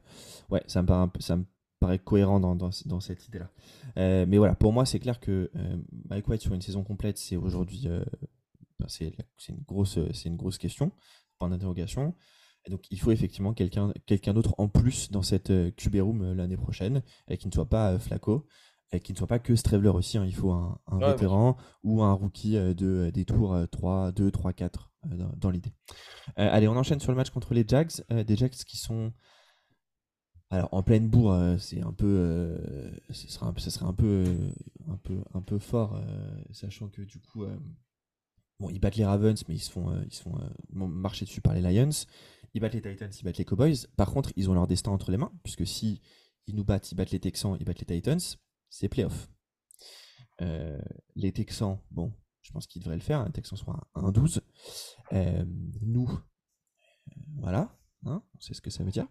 ouais, ça me paraît, ça me paraît cohérent dans, dans, dans cette idée-là. Euh, mais voilà, pour moi, c'est clair que euh, Mike White sur une saison complète, c'est aujourd'hui, ben, c'est une grosse, c'est une grosse question, point d'interrogation. Donc, il faut effectivement quelqu'un, quelqu'un d'autre en plus dans cette euh, QB room euh, l'année prochaine, et qui ne soit pas euh, Flacco, et qui ne soit pas que Stravler aussi. hein. Il faut un, un Ouais, bien vétéran ou un rookie euh, de des tours euh, 3, 2, 3, 4 euh, dans, dans l'idée. Euh, allez, on enchaîne sur le match contre les Jags. Euh, des Jags qui sont alors en pleine bourre, euh, c'est un peu, euh, ce sera un, ce serait un peu, euh, un peu, un peu fort, euh, sachant que du coup, euh, bon, ils battent les Ravens, mais ils se font, euh, ils se font euh, marcher dessus par les Lions. Ils battent les Titans, ils battent les Cowboys. Par contre, ils ont leur destin entre les mains, puisque si ils nous battent, ils battent les Texans, ils battent les Titans, c'est playoff. Euh, les Texans, bon, je pense qu'ils devraient le faire. hein, Les Texans sont à 1-12. Euh, nous, euh, voilà, hein, on sait ce que ça veut dire.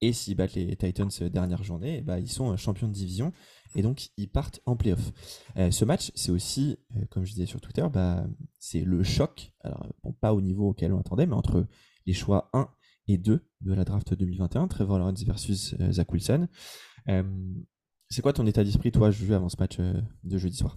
Et s'ils battent les Titans dernière journée, eh ben, ils sont champions de division et donc ils partent en playoff. Euh, ce match, c'est aussi, comme je disais sur Twitter, bah, c'est le choc, alors bon, pas au niveau auquel on attendait, mais entre les choix 1 et 2 de la draft 2021, Trevor Lawrence versus euh, Zach Wilson. Euh, c'est quoi ton état d'esprit, toi, Juju, avant ce match euh, de jeudi soir?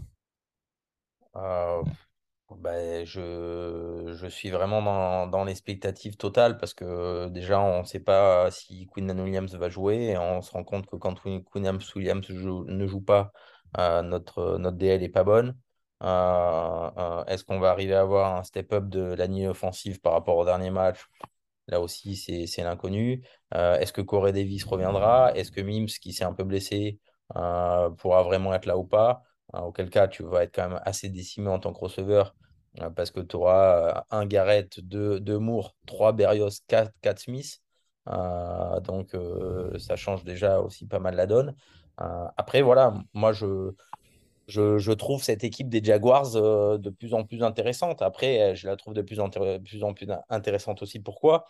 Ben, je, je suis vraiment dans, dans l'expectative totale parce que déjà, on ne sait pas si Quinnan Williams va jouer et on se rend compte que quand Quinn- Williams ne joue pas, notre, notre DL n'est pas bonne. Est-ce qu'on va arriver à avoir un step-up de la ligne offensive par rapport au dernier match? Là aussi, c'est l'inconnu. Euh, est-ce que Corey Davis reviendra? Est-ce que Mims, qui s'est un peu blessé, euh, pourra vraiment être là ou pas? Euh, auquel cas, tu vas être quand même assez décimé en tant que receveur euh, parce que tu auras un Garrett, deux, deux Moore, trois Berrios, quatre, quatre Smith. Donc, ça change déjà aussi pas mal la donne. Après, voilà, moi, je, je, je trouve cette équipe des Jaguars euh, de plus en plus intéressante. Après, euh, je la trouve de plus en, plus, en plus intéressante aussi. Pourquoi?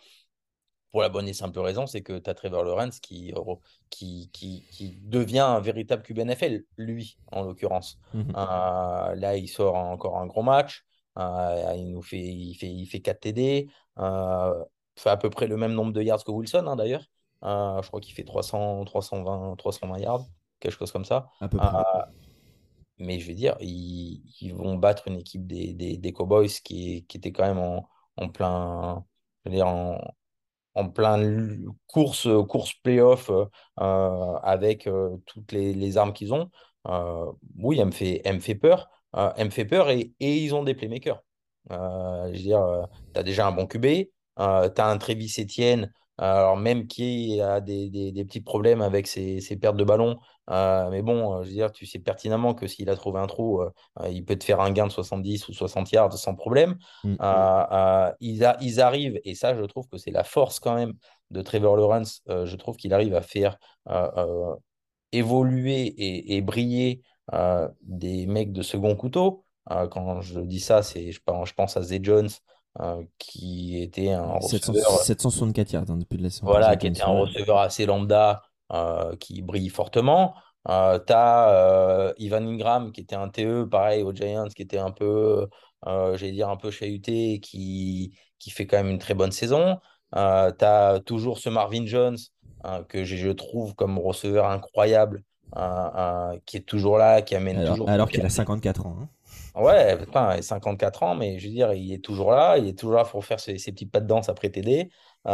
Pour la bonne et simple raison, c'est que tu as Trevor Lawrence qui, qui, qui, qui devient un véritable QB NFL, lui, en l'occurrence. Mhm. Euh, là, il sort encore un gros match. Euh, il nous fait, il fait, il fait 4 TD. Euh, fait à peu près le même nombre de yards que Wilson, hein, d'ailleurs. Euh, je crois qu'il fait 300, 320, 320 yards, quelque chose comme ça. À peu Euh, près. Mais je vais dire, ils, vont battre une équipe des, des, Cowboys qui, était quand même en, en plein, je veux dire, en, en plein course, course playoff euh, euh, avec euh, toutes les, armes qu'ils ont. Oui, elle me fait, elle me fait peur. Elle me fait peur et, et ils ont des playmakers. Je veux dire, tu as déjà un bon QB, tu as un Travis Etienne, alors même qui a des, des- des petits problèmes avec ses, ses pertes de ballon. Euh, mais bon, euh, je veux dire, tu sais pertinemment que s'il a trouvé un trou, euh, il peut te faire un gain de 70 ou 60 yards sans problème. Mm. Euh, euh, ils, a- ils arrivent, et ça, je trouve que c'est la force quand même de Trevor Lawrence. je trouve qu'il arrive à faire évoluer et, et briller des mecs de second couteau. Quand je dis ça, c'est, je, pense- je pense à Zay Jones, euh, qui était un 700 receveur, 764 yards hein, depuis de la voilà, qui était un receveur assez lambda, qui brille fortement. Euh, tu as Ivan Ingram, qui était un TE, pareil, aux Giants, qui était un peu, euh, j'allais dire, un peu chahuté, qui, qui fait quand même une très bonne saison. Euh, tu as toujours ce Marvin Jones, euh, que je, trouve comme receveur incroyable, euh, euh, qui est toujours là, qui amène Alors, toujours. alors qu'il a 54 ans. hein. Ouais, putain, il a 54 ans, mais je veux dire, il est toujours là. Il est toujours là pour faire ses, ses petits pas de danse après TD. Euh,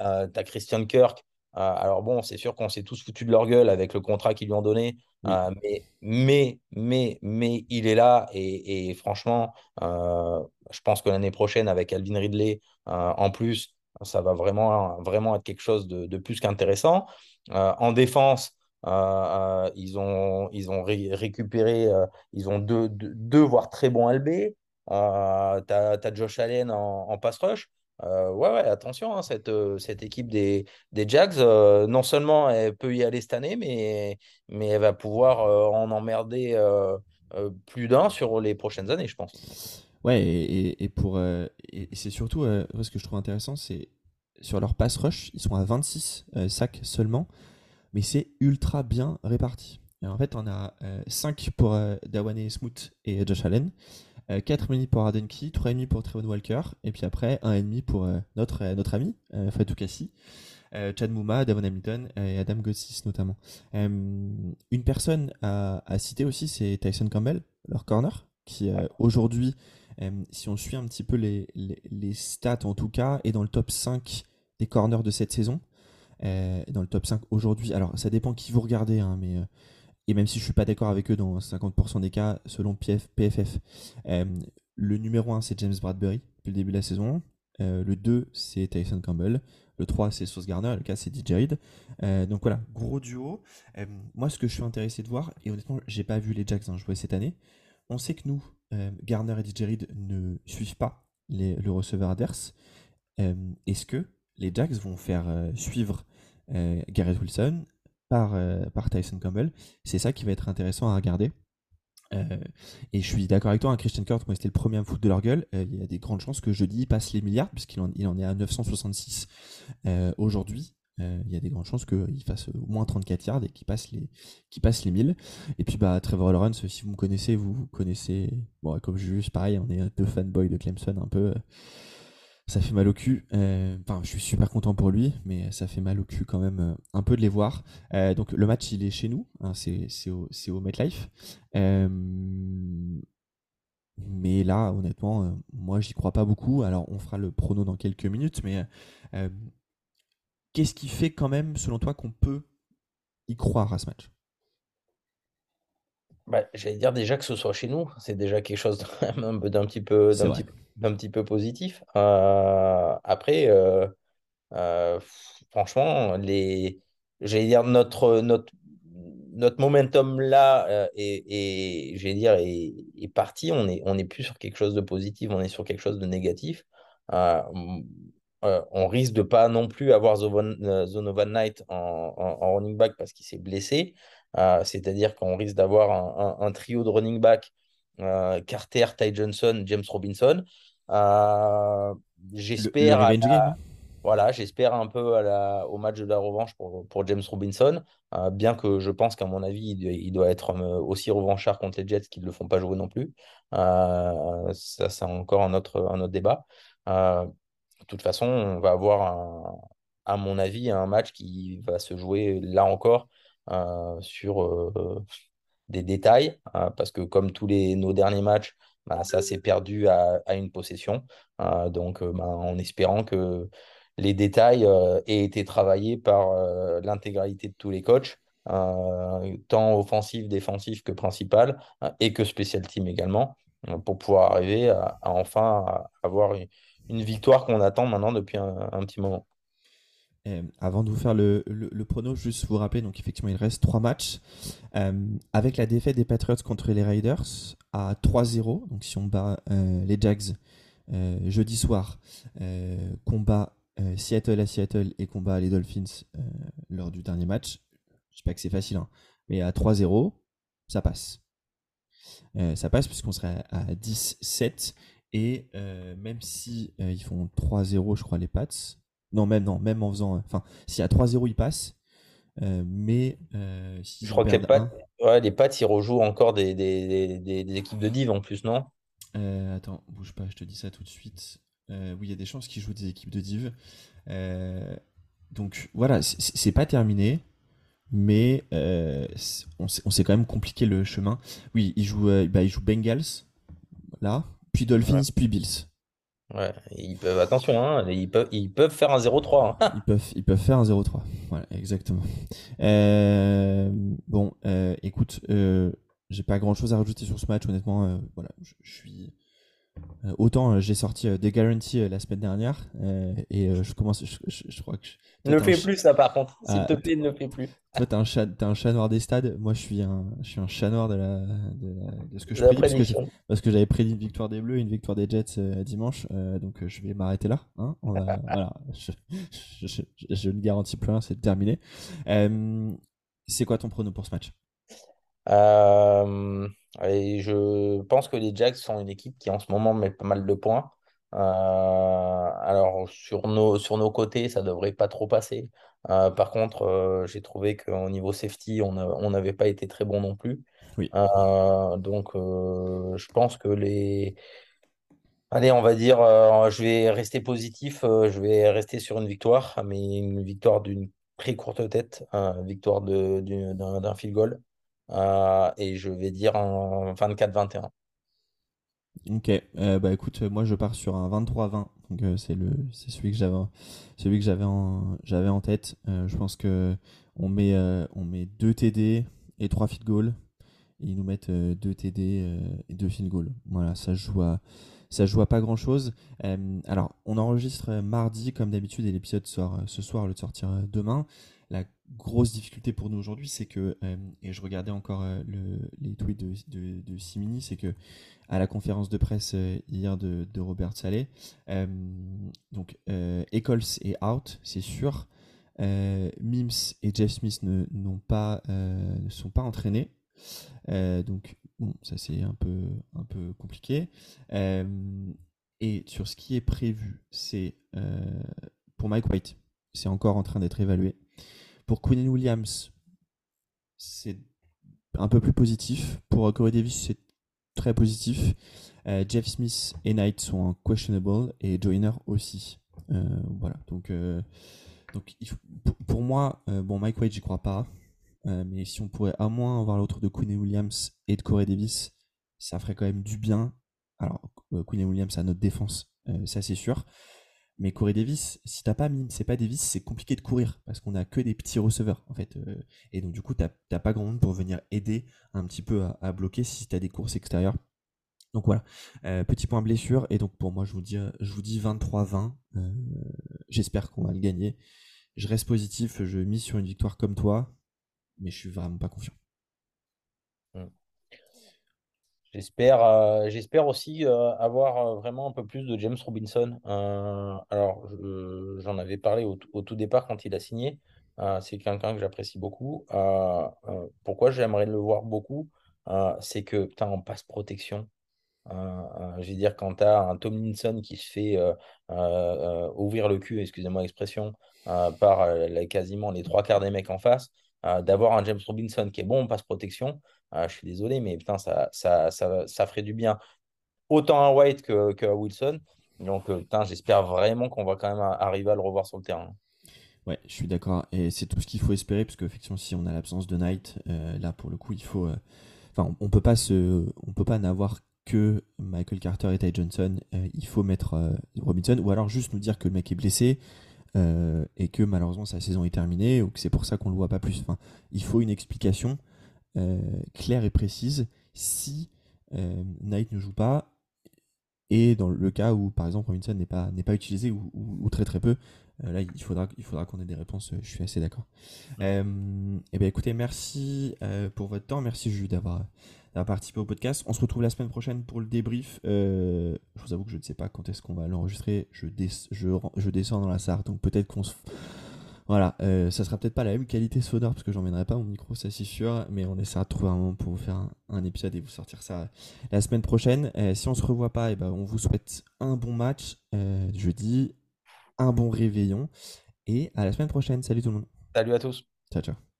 euh, t'as Christian Kirk. Euh, alors bon, c'est sûr qu'on s'est tous foutus de leur gueule avec le contrat qu'ils lui ont donné. Oui. Euh, mais, mais, mais, mais il est là. Et, et franchement, euh, je pense que l'année prochaine, avec Alvin Ridley en plus, ça va vraiment, vraiment être quelque chose de, de plus qu'intéressant. En défense, euh, euh, ils ont, ils ont ré- récupéré. euh, ils ont deux, deux, deux, voire très bons LB. Euh, tu as, Josh Allen en, en pass rush. Euh, ouais, ouais, attention, hein, cette, euh, cette équipe des, des Jags, euh, non seulement elle peut y aller cette année, mais, mais elle va pouvoir en emmerder plus d'un sur les prochaines années, je pense. Ouais, et, et- pour et c'est surtout ce que je trouve intéressant, c'est sur leur pass rush, ils sont à 26 euh, sacs seulement, mais c'est ultra bien réparti. Et en fait, on a 5 pour Dawane Smoot et Josh Allen, euh, 4,5 pour Arden Key, 3,5 pour Trevon Walker, et puis après 1,5 pour euh, notre, euh, notre ami euh, Fatou Kassi, Chad Mouma, Davon Hamilton et Adam Gotsis notamment. Une personne à, à citer aussi, c'est Tyson Campbell, leur corner, qui aujourd'hui, si on suit un petit peu les, les, les stats en tout cas, est dans le top 5 des corners de cette saison. Dans le top 5 aujourd'hui. Alors, ça dépend qui vous regardez, hein, mais et même si je suis pas d'accord avec eux dans 50% des cas, selon PF, PFF, euh, le numéro 1, c'est James Bradbury depuis le début de la saison. Euh, le 2, c'est Tyson Campbell. Le 3, c'est Sauce Garner. Le 4, c'est DJ Reed. Euh, donc voilà, gros duo. Moi, ce que je suis intéressé de voir, et honnêtement, j'ai pas vu les Jacks hein, jouer cette année. On sait que nous, Garner et DJ Reed ne suivent pas le receveur adverse. Est-ce que les Jacks vont faire suivre Garrett Wilson par, par Tyson Campbell C'est ça qui va être intéressant à regarder. Euh, et je suis d'accord avec toi, hein, Christian Kirk, moi c'était le premier à foutre de leur gueule. Euh, il y a des grandes chances que jeudi passe les milliards, puisqu'il en, il en est à 966 euh, aujourd'hui. il y a des grandes chances qu'il fasse au moins 34 yards et qu'il passe les, qu'il passe les 1000. Et puis bah Trevor Lawrence, si vous me connaissez, vous, connaissez. Bon, comme Julius, pareil, on est deux fanboys de Clemson un peu ça fait mal au cul. Euh, enfin, je suis super content pour lui, mais ça fait mal au cul quand même euh, un peu de les voir. Euh, donc le match, il est chez nous, hein, c'est au, au MetLife. mais là, honnêtement, moi, j'y crois pas beaucoup. Alors, on fera le prono dans quelques minutes, mais qu'est-ce qui fait quand même, selon toi, qu'on peut y croire à ce match? Bah, J'allais dire déjà que ce soit chez nous, c'est déjà quelque chose d'un petit peu, d'un petit, petit, peu positif. Euh, après, euh, euh, franchement, les, j'allais dire notre, notre, notre momentum là est, est, dire, est, est, parti. On n'est on est plus sur quelque chose de positif, on est sur quelque chose de négatif. on risque de pas non plus avoir Zonovan Knight en, en running back parce qu'il s'est blessé. Euh, c'est-à-dire qu'on risque d'avoir un, trio de running back euh, Carter, Ty Johnson, James Robinson. Euh, j'espère. Voilà, j'espère un peu au match de la revanche pour, James Robinson, bien que je pense qu'à mon avis, il, doit être aussi revanchard contre les Jets qui ne le font pas jouer non plus. ça, c'est encore un autre, un autre débat. de toute façon, on va avoir, à mon avis, un match qui va se jouer là encore sur euh, des détails, hein, parce que comme tous les, nos derniers matchs, bah, ça s'est perdu à, une possession. Euh, donc, bah, en espérant que les détails aient été travaillés par l'intégralité de tous les coachs, tant offensif, défensif que principal, hein, et que special team également, pour pouvoir arriver à, enfin avoir une, victoire qu'on attend maintenant depuis un petit moment. Euh, avant de vous faire le, le, prono, juste vous rappeler, donc effectivement il reste trois matchs. Euh, avec la défaite des Patriots contre les Raiders à 3-0, donc si on bat euh, les Jags jeudi soir, combat Seattle à Seattle et combat les Dolphins lors du dernier match, je sais pas que c'est facile, hein, mais à 3-0, ça passe. ça passe puisqu'on serait à 10-7 et même si ils font 3-0 je crois les Pats, non, même, non, même en faisant. Enfin, si à 3-0, il passe. Euh, mais euh, si je crois que les pattes, ouais, les pattes, ils rejouent encore des, des, des, des, équipes de div en plus, non? Euh, Attends, bouge pas, je te dis ça tout de suite. oui, il y a des chances qu'ils jouent des équipes de div. donc voilà, c'est pas terminé, mais on s'est quand même compliqué le chemin. Oui, ils jouent, bah, ils jouent Bengals, là, puis Dolphins, puis Bills. Ouais, ils peuvent, attention, hein, ils, peuvent, ils peuvent faire un 0-3. Hein. Ils, peuvent, ils peuvent faire un 0-3. Voilà, exactement. Euh, bon, euh, écoute, euh, j'ai pas grand chose à rajouter sur ce match, honnêtement. voilà, je suis autant euh, j'ai sorti euh, des guarantees la semaine dernière et je commence, je, crois que. ne le fais plus ça par contre, s'il te plaît, ne fais plus. Toi, t'es un, chat, un chat noir des stades, moi je suis un, je suis un chat noir de, la, de, ce que je prédis parce que, j'avais prédit une victoire des Bleus une victoire des Jets dimanche, donc je vais m'arrêter là. Hein voilà, je, ne garantis plus rien, c'est terminé. c'est quoi ton prono pour ce match? Euh, et je pense que les Jacks sont une équipe qui en ce moment met pas mal de points. Euh, alors sur nos, sur nos côtés, ça devrait pas trop passer. Euh, par contre, j'ai trouvé qu'au niveau safety, on n'avait pas été très bon non plus. Oui. donc je pense que les... Allez, on va dire, je vais rester positif, je vais rester sur une victoire, mais une victoire d'une très courte tête, victoire d'un field goal. Euh, et je vais dire un 24-21. Ok, euh, bah écoute, moi je pars sur un 23-20, donc euh, c'est le, c'est celui que j'avais, celui que j'avais en, j'avais en tête. je pense que on met, on met deux TD et trois field goals et ils nous mettent deux TD et deux field goals. Voilà, ça joue à, ça joue pas grand chose. alors, on enregistre mardi comme d'habitude et l'épisode sort ce soir, le sortir demain. Grosse difficulté pour nous aujourd'hui, c'est que, et je regardais encore le, les tweets de, Simini, c'est que à la conférence de presse hier de, Robert Saleh, donc Eccles est out, c'est sûr. Mims et Jeff Smith ne, sont pas entraînés. Euh, donc, bon, ça c'est un peu, compliqué. Euh, et sur ce qui est prévu, c'est euh, pour Mike White, c'est encore en train d'être évalué. Pour Quinn Williams, c'est un peu plus positif. Pour Corey Davis, c'est très positif. Jeff Smith et Knight sont questionable et Joyner aussi. voilà. Donc, donc pour moi, bon, Mike White, j'y crois pas. Euh, mais si on pourrait à moins avoir l'autre de Queen Williams et de Corey Davis, ça ferait quand même du bien. Alors, euh, Queen Williams a notre défense, euh, ça c'est sûr. Mais Corey Davis, si t'as pas Mim, c'est pas Davis, c'est compliqué de courir parce qu'on a que des petits receveurs en fait. et donc du coup, t'as pas grand monde pour venir aider un petit peu à, bloquer si t'as des courses extérieures. Donc voilà, petit point blessure. Et donc pour moi, je vous dis, je vous dis 23-20. J'espère qu'on va le gagner. Je reste positif, je mise sur une victoire comme toi mais je suis vraiment pas confiant. Hmm. J'espère, euh, j'espère aussi euh, avoir euh, vraiment un peu plus de James Robinson. alors, j'en avais parlé au, tout départ quand il a signé. c'est quelqu'un que j'apprécie beaucoup. pourquoi j'aimerais le voir beaucoup C'est que, putain, en passe protection, je veux dire, quand tu as un Tomlinson qui se fait ouvrir le cul, excusez-moi l'expression, par quasiment les trois quarts des mecs en face, euh, d'avoir un James Robinson qui est bon en passe protection, euh, je suis désolé, mais putain, ça, ça, ça, ça, ferait du bien autant à White que, que Wilson. Donc, euh, putain, j'espère vraiment qu'on va quand même arriver à le revoir sur le terrain. Ouais, je suis d'accord. Et c'est tout ce qu'il faut espérer, parce qu'effectivement, si on a l'absence de Knight, là, pour le coup, il faut. Enfin, on, peut pas se, on peut pas n'avoir que Michael Carter et Ty Johnson. il faut mettre Robinson, ou alors juste nous dire que le mec est blessé, euh, et que malheureusement sa saison est terminée ou que c'est pour ça qu'on le voit pas plus. Enfin, il faut une explication euh, claire et précise si euh, Knight ne joue pas et dans le cas où par exemple Robinson n'est pas n'est pas utilisé ou, très très peu. là, il faudra il faudra qu'on ait des réponses. Je suis assez d'accord. et eh bien écoutez, merci pour votre temps, merci Jules d'avoir participer au podcast. On se retrouve la semaine prochaine pour le débrief. Euh, je vous avoue que je ne sais pas quand est-ce qu'on va l'enregistrer. Je, je, descends dans la Sarre, donc peut-être qu'on se... Voilà, euh, ça sera peut-être pas la même qualité sonore parce que j'emmènerai pas mon micro, ça c'est sûr, mais on essaiera de trouver un moment pour vous faire un, épisode et vous sortir ça la semaine prochaine. Euh, si on se revoit pas, et eh ben on vous souhaite un bon match jeudi, un bon réveillon et à la semaine prochaine. Salut tout le monde. Salut à tous. Ciao ciao.